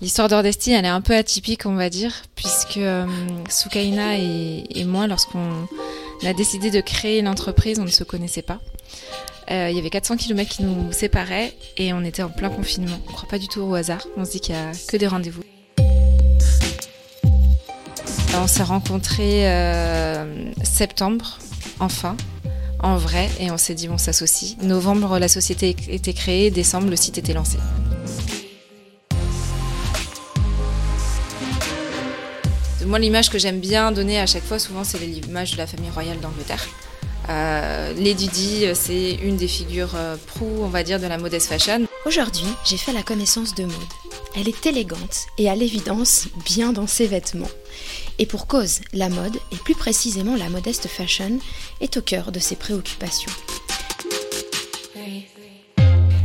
L'histoire d'Ordesti, elle est un peu atypique, on va dire, puisque euh, Soukaina et, moi, lorsqu'on a décidé de créer l'entreprise, on ne se connaissait pas. Euh, il y avait 400 km qui nous séparaient et on était en plein confinement. On ne croit pas du tout au hasard. On se dit qu'il n'y a que des rendez-vous. On s'est rencontrés euh, septembre, enfin, en vrai, et on s'est dit on s'associe. Novembre, la société était créée, décembre, le site était lancé. Moi, l'image que j'aime bien donner à chaque fois, souvent, c'est l'image de la famille royale d'Angleterre. Euh, Lady Di, c'est une des figures euh, proues, on va dire, de la modeste fashion. Aujourd'hui, j'ai fait la connaissance de Maud. Elle est élégante et à l'évidence bien dans ses vêtements. Et pour cause, la mode, et plus précisément la modeste fashion, est au cœur de ses préoccupations.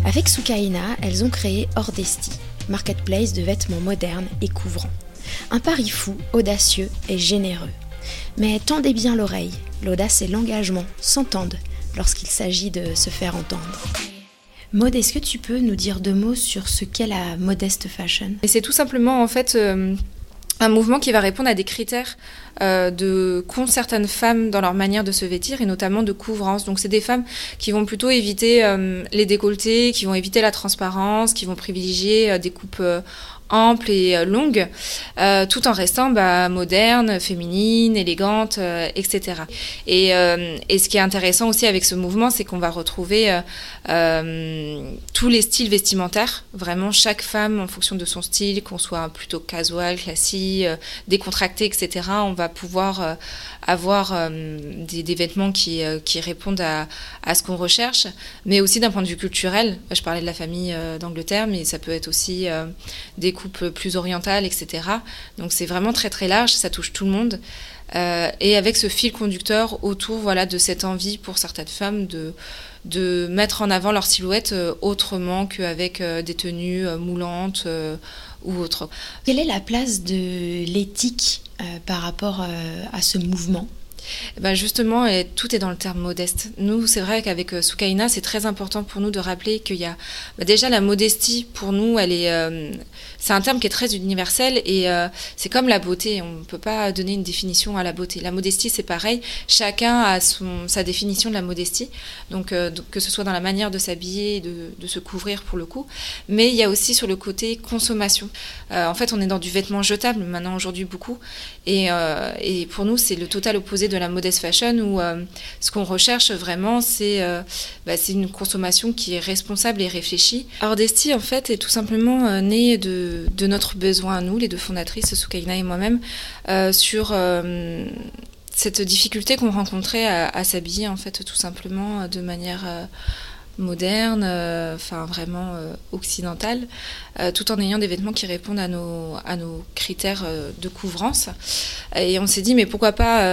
Avec Soukaina, elles ont créé Ordesti, marketplace de vêtements modernes et couvrants. Un pari fou, audacieux et généreux. Mais tendez bien l'oreille, l'audace et l'engagement s'entendent lorsqu'il s'agit de se faire entendre. Maud, est-ce que tu peux nous dire deux mots sur ce qu'est la modeste fashion? Et c'est tout simplement en fait euh, un mouvement qui va répondre à des critères euh, de qu'ont certaines femmes dans leur manière de se vêtir et notamment de couvrance. Donc c'est des femmes qui vont plutôt éviter euh, les décolletés, qui vont éviter la transparence, qui vont privilégier des coupes amples et euh, longues, euh, tout en restant bah, moderne, féminine, élégante, euh, etc. Et, ce qui est intéressant aussi avec ce mouvement, c'est qu'on va retrouver tous les styles vestimentaires, vraiment chaque femme en fonction de son style, qu'on soit plutôt casual, classique, décontracté, etc. On va pouvoir avoir des, vêtements qui, répondent à ce qu'on recherche, mais aussi d'un point de vue culturel. Je parlais de la famille d'Angleterre, mais ça peut être aussi des plus orientales, etc. Donc c'est vraiment très très large, ça touche tout le monde. Euh, et avec ce fil conducteur autour voilà, de cette envie pour certaines femmes de, de mettre en avant leur silhouette euh, autrement qu'avec euh, des tenues moulantes ou autres. Quelle est la place de l'éthique par rapport à ce mouvement? Ben justement, tout est dans le terme modeste. Nous, c'est vrai qu'avec euh, Soukaina, c'est très important pour nous de rappeler qu'il y a ben déjà la modestie. Pour nous, elle est, euh, c'est un terme qui est très universel et euh, c'est comme la beauté. On ne peut pas donner une définition à la beauté. La modestie, c'est pareil. Chacun a son, sa définition de la modestie. Donc, que ce soit dans la manière de s'habiller, de, se couvrir pour le coup. Mais il y a aussi sur le côté consommation. En fait, on est dans du vêtement jetable maintenant aujourd'hui beaucoup. Et, et pour nous, c'est le total opposé de la modest fashion où euh, ce qu'on recherche vraiment, c'est euh, bah, une consommation qui est responsable et réfléchie. Ordesti, en fait, est tout simplement euh, né de, de, notre besoin à nous, les deux fondatrices, Soukaina et moi-même, euh, sur cette difficulté qu'on rencontrait à s'habiller, en fait, tout simplement de manière moderne, euh, enfin vraiment euh, occidentale, euh, tout en ayant des vêtements qui répondent à nos, à nos critères euh, de couvrance. Et on s'est dit, mais pourquoi pas,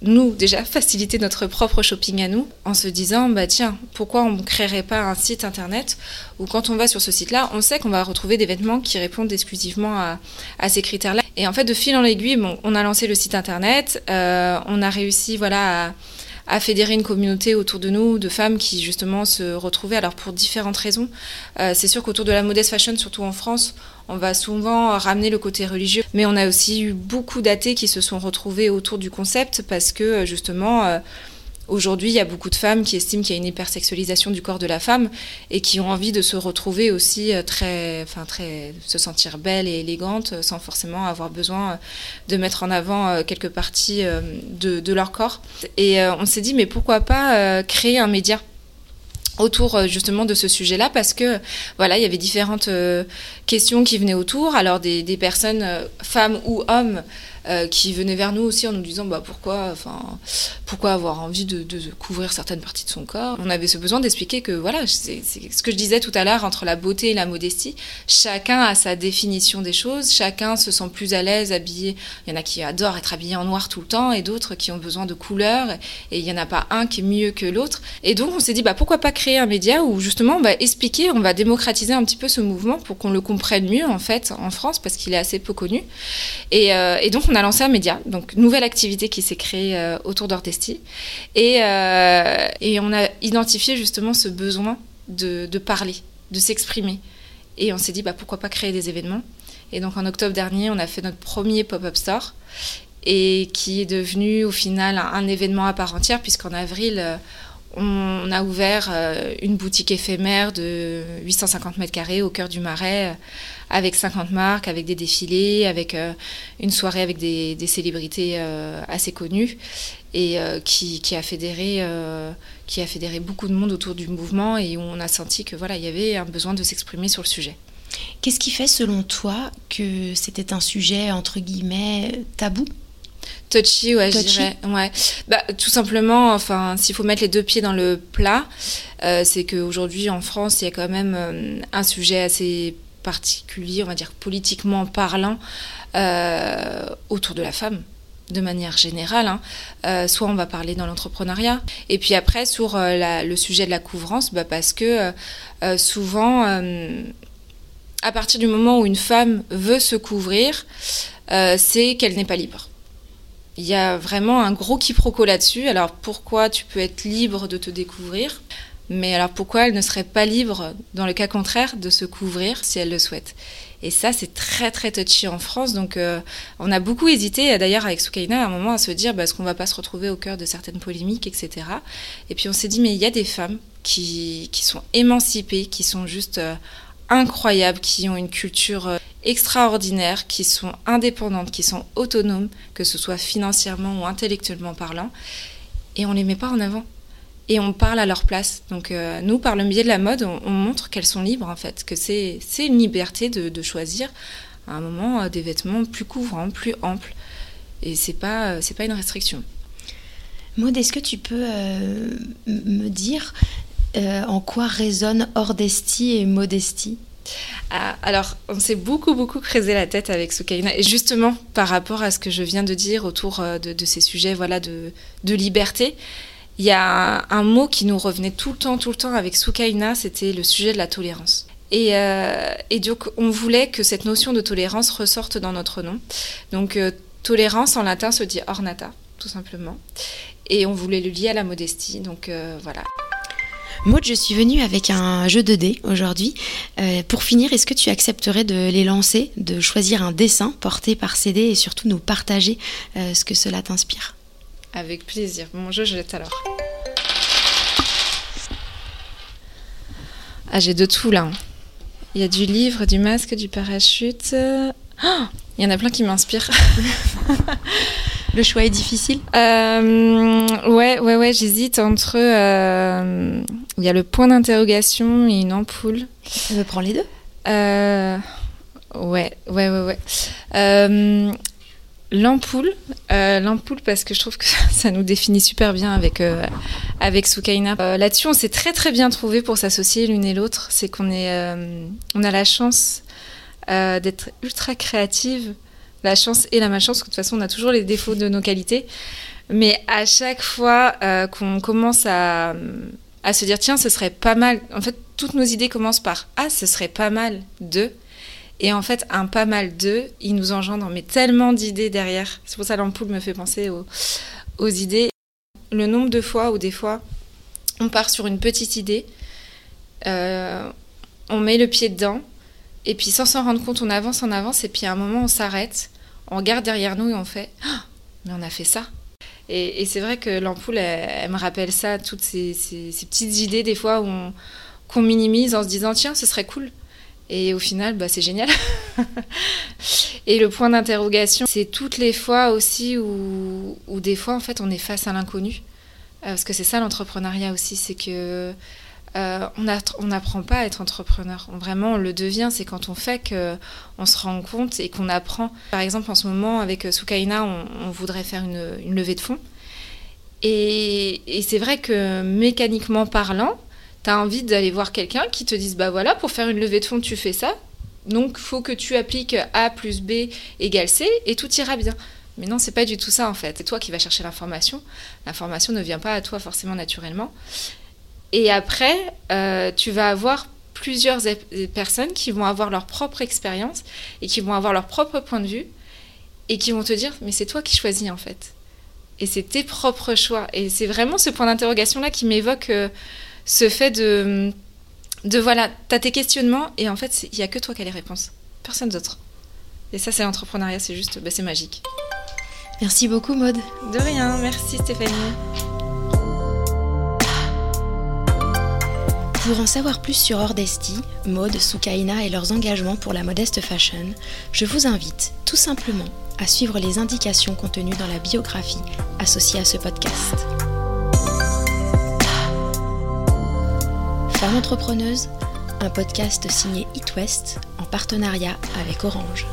nous, déjà, faciliter notre propre shopping à nous, en se disant, bah tiens, pourquoi on ne créerait pas un site internet où quand on va sur ce site-là, on sait qu'on va retrouver des vêtements qui répondent exclusivement à, à ces critères-là. Et en fait, de fil en aiguille, bon, on a lancé le site internet, on a réussi, voilà, à à fédérer une communauté autour de nous de femmes qui justement se retrouvaient alors pour différentes raisons. Euh, c'est sûr qu'autour de la modest fashion, surtout en France, on va souvent ramener le côté religieux, mais on a aussi eu beaucoup d'athées qui se sont retrouvés autour du concept parce que justement euh, Aujourd'hui, il y a beaucoup de femmes qui estiment qu'il y a une hypersexualisation du corps de la femme et qui ont envie de se retrouver aussi euh, très, enfin très, se sentir belle et élégante sans forcément avoir besoin de mettre en avant euh, quelques parties euh, de, leur corps. Et on s'est dit, mais pourquoi pas créer un média autour justement de ce sujet-là? Parce que voilà il y avait différentes euh, questions qui venaient autour alors des, personnes euh, femmes ou hommes euh, qui venaient vers nous aussi en nous disant bah pourquoi pourquoi avoir envie de, couvrir certaines parties de son corps? On avait ce besoin d'expliquer que voilà c'est ce que je disais tout à l'heure entre la beauté et la modestie. Chacun a sa définition des choses. Chacun se sent plus à l'aise habillé. Il y en a qui adorent être habillé en noir tout le temps et d'autres qui ont besoin de couleurs et il y en a pas un qui est mieux que l'autre. Et donc on s'est dit bah pourquoi pas créer un média où justement on va expliquer on va démocratiser un petit peu ce mouvement pour qu'on le comprenne mieux en fait en France parce qu'il est assez peu connu. Et, euh, et donc on a lancé un média, donc nouvelle activité qui s'est créée euh, autour d'Ortesti. Et, euh, et on a identifié justement ce besoin de, de parler, de s'exprimer. Et on s'est dit, bah, pourquoi pas créer des événements Et donc en octobre dernier, on a fait notre premier pop-up store et qui est devenu au final un, événement à part entière, puisqu'en avril, euh, on a ouvert euh, une boutique éphémère de 850 mètres carrés au cœur du Marais, euh, avec 50 marques, avec des défilés, avec une soirée avec des, célébrités assez connues, et qui, a fédéré, qui a fédéré beaucoup de monde autour du mouvement, et on a senti que voilà, il y avait un besoin de s'exprimer sur le sujet. Qu'est-ce qui fait selon toi que c'était un sujet entre guillemets tabou? Touchy, ouais, je dirais. Ouais. Bah, tout simplement, enfin, s'il faut mettre les deux pieds dans le plat, euh, c'est qu'aujourd'hui, en France, il y a quand même euh, un sujet assez particulier, on va dire politiquement parlant, euh, autour de la femme de manière générale. Hein. soit on va parler dans l'entrepreneuriat, et puis après sur le sujet de la couvrance, bah, parce que souvent, à partir du moment où une femme veut se couvrir, c'est qu'elle n'est pas libre. Il y a vraiment un gros quiproquo là-dessus. Alors pourquoi tu peux être libre de te découvrir? Mais alors pourquoi elle ne serait pas libre, dans le cas contraire, de se couvrir si elle le souhaite? Et ça, c'est très très touchy en France. Donc euh, on a beaucoup hésité, d'ailleurs avec Soukaina, à un moment à se dire, bah, est-ce qu'on va pas se retrouver au cœur de certaines polémiques, etc. Et puis on s'est dit, mais il y a des femmes qui, qui sont émancipées, qui sont juste euh, incroyables, qui ont une culture euh, extraordinaires, qui sont indépendantes, qui sont autonomes, que ce soit financièrement ou intellectuellement parlant, et on les met pas en avant. Et on parle à leur place. Donc euh, nous, par le biais de la mode, on, montre qu'elles sont libres en fait, que c'est une liberté de, choisir à un moment euh, des vêtements plus couvrants, plus amples. Et c'est pas euh, pas une restriction. Maud, est-ce que tu peux me dire en quoi résonne Ordestie et Modestie? Alors, on s'est beaucoup, beaucoup creusé la tête avec Soukaina, et justement par rapport à ce que je viens de dire autour euh, de, ces sujets voilà, de, liberté. Il y a un, mot qui nous revenait tout le temps, tout le temps avec Soukaina, c'était le sujet de la tolérance. Et, euh, donc, on voulait que cette notion de tolérance ressorte dans notre nom. Donc, euh, tolérance en latin se dit ornata, tout simplement. Et on voulait le lier à la modestie. Donc, voilà. Maud, je suis venue avec un jeu de dés aujourd'hui. Euh, pour finir, est-ce que tu accepterais de les lancer, de choisir un dessin porté par CD et surtout nous partager euh, ce que cela t'inspire? Avec plaisir. Mon jeu, je jette alors. Ah, j'ai de tout là. Il y a du livre, du masque, du parachute. Oh, il y en a plein qui m'inspirent. Le choix est difficile? Euh, Ouais, ouais, ouais, j'hésite entre. Euh, il y a le point d'interrogation et une ampoule. On veut prendre les deux? Euh, Ouais, ouais, ouais, ouais. Euh, l'ampoule, l'ampoule parce que je trouve que ça nous définit super bien avec avec Soukaina. Là-dessus, on s'est très très bien trouvé pour s'associer l'une et l'autre. C'est qu'on est, on a la chance d'être ultra créative la chance et la malchance, de toute façon, on a toujours les défauts de nos qualités. Mais à chaque fois euh, qu'on commence à, se dire, tiens, ce serait pas mal. En fait, toutes nos idées commencent par Ah, ce serait pas mal de. Et en fait, un pas mal de, il nous engendre mais tellement d'idées derrière. C'est pour ça que l'ampoule me fait penser aux, aux idées. Le nombre de fois où des fois, on part sur une petite idée, euh, on met le pied dedans, et puis sans s'en rendre compte, on avance, on avance, et puis à un moment, on s'arrête, on regarde derrière nous et on fait ah, Mais on a fait ça Et, c'est vrai que l'ampoule, elle, me rappelle ça, toutes ces, petites idées des fois qu'on minimise en se disant Tiens, ce serait cool. Et au final, bah, c'est génial. et le point d'interrogation, c'est toutes les fois aussi où, où, des fois, en fait, on est face à l'inconnu. Euh, parce que c'est ça l'entrepreneuriat aussi, c'est que euh, on n'apprend pas à être entrepreneur. vraiment, on le devient. C'est quand on fait qu'on se rend compte et qu'on apprend. Par exemple, en ce moment, avec euh, Soukaina, on, voudrait faire une, levée de fonds. Et, c'est vrai que mécaniquement parlant, tu as envie d'aller voir quelqu'un qui te dise Bah voilà, pour faire une levée de fonds, tu fais ça. Donc, faut que tu appliques A plus B égale C et tout ira bien. Mais non, c'est pas du tout ça en fait. C'est toi qui vas chercher l'information. L'information ne vient pas à toi forcément naturellement. Et après, euh, tu vas avoir plusieurs personnes qui vont avoir leur propre expérience et qui vont avoir leur propre point de vue et qui vont te dire mais c'est toi qui choisis en fait et c'est tes propres choix et c'est vraiment ce point d'interrogation là qui m'évoque euh, ce fait de de voilà, t'as tes questionnements et en fait, il y a que toi qui as les réponses, personne d'autre. Et ça, c'est l'entrepreneuriat, c'est juste, bah, c'est magique. Merci beaucoup, Maude. De rien, merci Stéphanie. Pour en savoir plus sur Ordesti, Mode, Soukaina et leurs engagements pour la modeste fashion, je vous invite tout simplement à suivre les indications contenues dans la biographie associée à ce podcast. Femme entrepreneuse, un podcast signé It West en partenariat avec Orange.